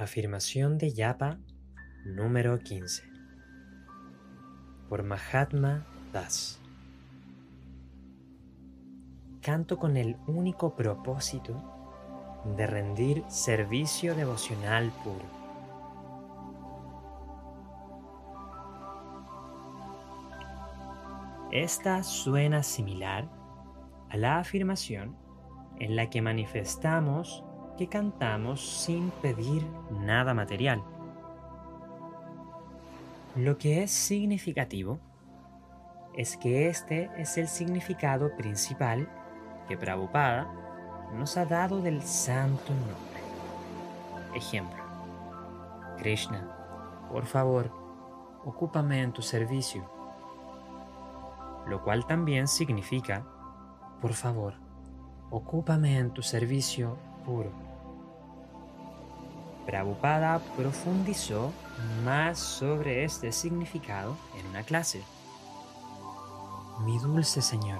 Afirmación de Yapa número 15 por Mahatma Das. Canto con el único propósito de rendir servicio devocional puro. Esta suena similar a la afirmación en la que manifestamos cantamos sin pedir nada material. Lo que es significativo es que este es el significado principal que Prabhupada nos ha dado del santo nombre. Ejemplo, Krishna, por favor, ocúpame en tu servicio. Lo cual también significa, por favor, ocúpame en tu servicio puro. Prabhupada profundizó más sobre este significado en una clase. Mi dulce Señor,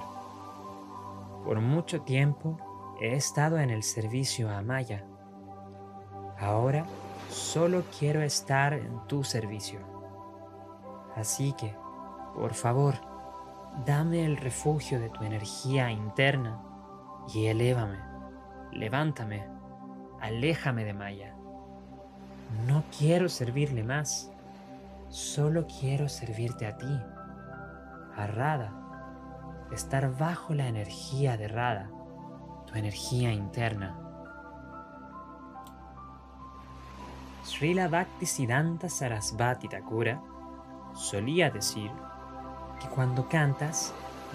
por mucho tiempo he estado en el servicio a Maya. Ahora solo quiero estar en tu servicio. Así que, por favor, dame el refugio de tu energía interna y elévame, levántame, aléjame de Maya. No quiero servirle más, solo quiero servirte a ti, a Radha, estar bajo la energía de Radha, tu energía interna. Srila Bhaktisiddhanta Sarasvati Thakura solía decir que cuando cantas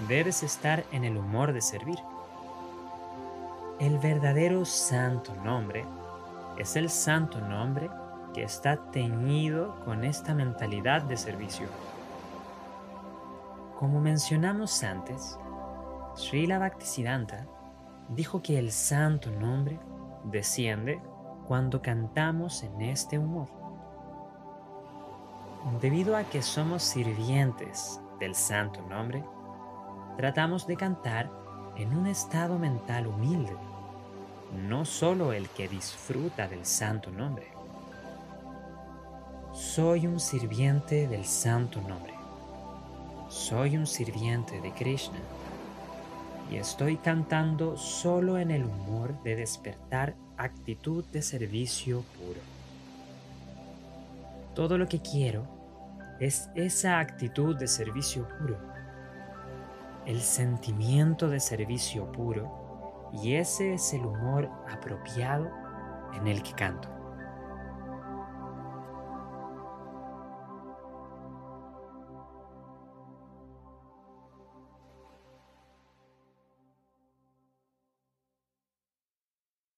debes estar en el humor de servir. El verdadero santo nombre es el santo nombre que está teñido con esta mentalidad de servicio. Como mencionamos antes, Srila Bhaktisiddhanta dijo que el santo nombre desciende cuando cantamos en este humor. Debido a que somos sirvientes del santo nombre, tratamos de cantar en un estado mental humilde, no solo el que disfruta del santo nombre. Soy un sirviente del santo nombre. Soy un sirviente de Krishna. Y estoy cantando solo en el humor de despertar actitud de servicio puro. Todo lo que quiero es esa actitud de servicio puro. El sentimiento de servicio puro y ese es el humor apropiado en el que canto.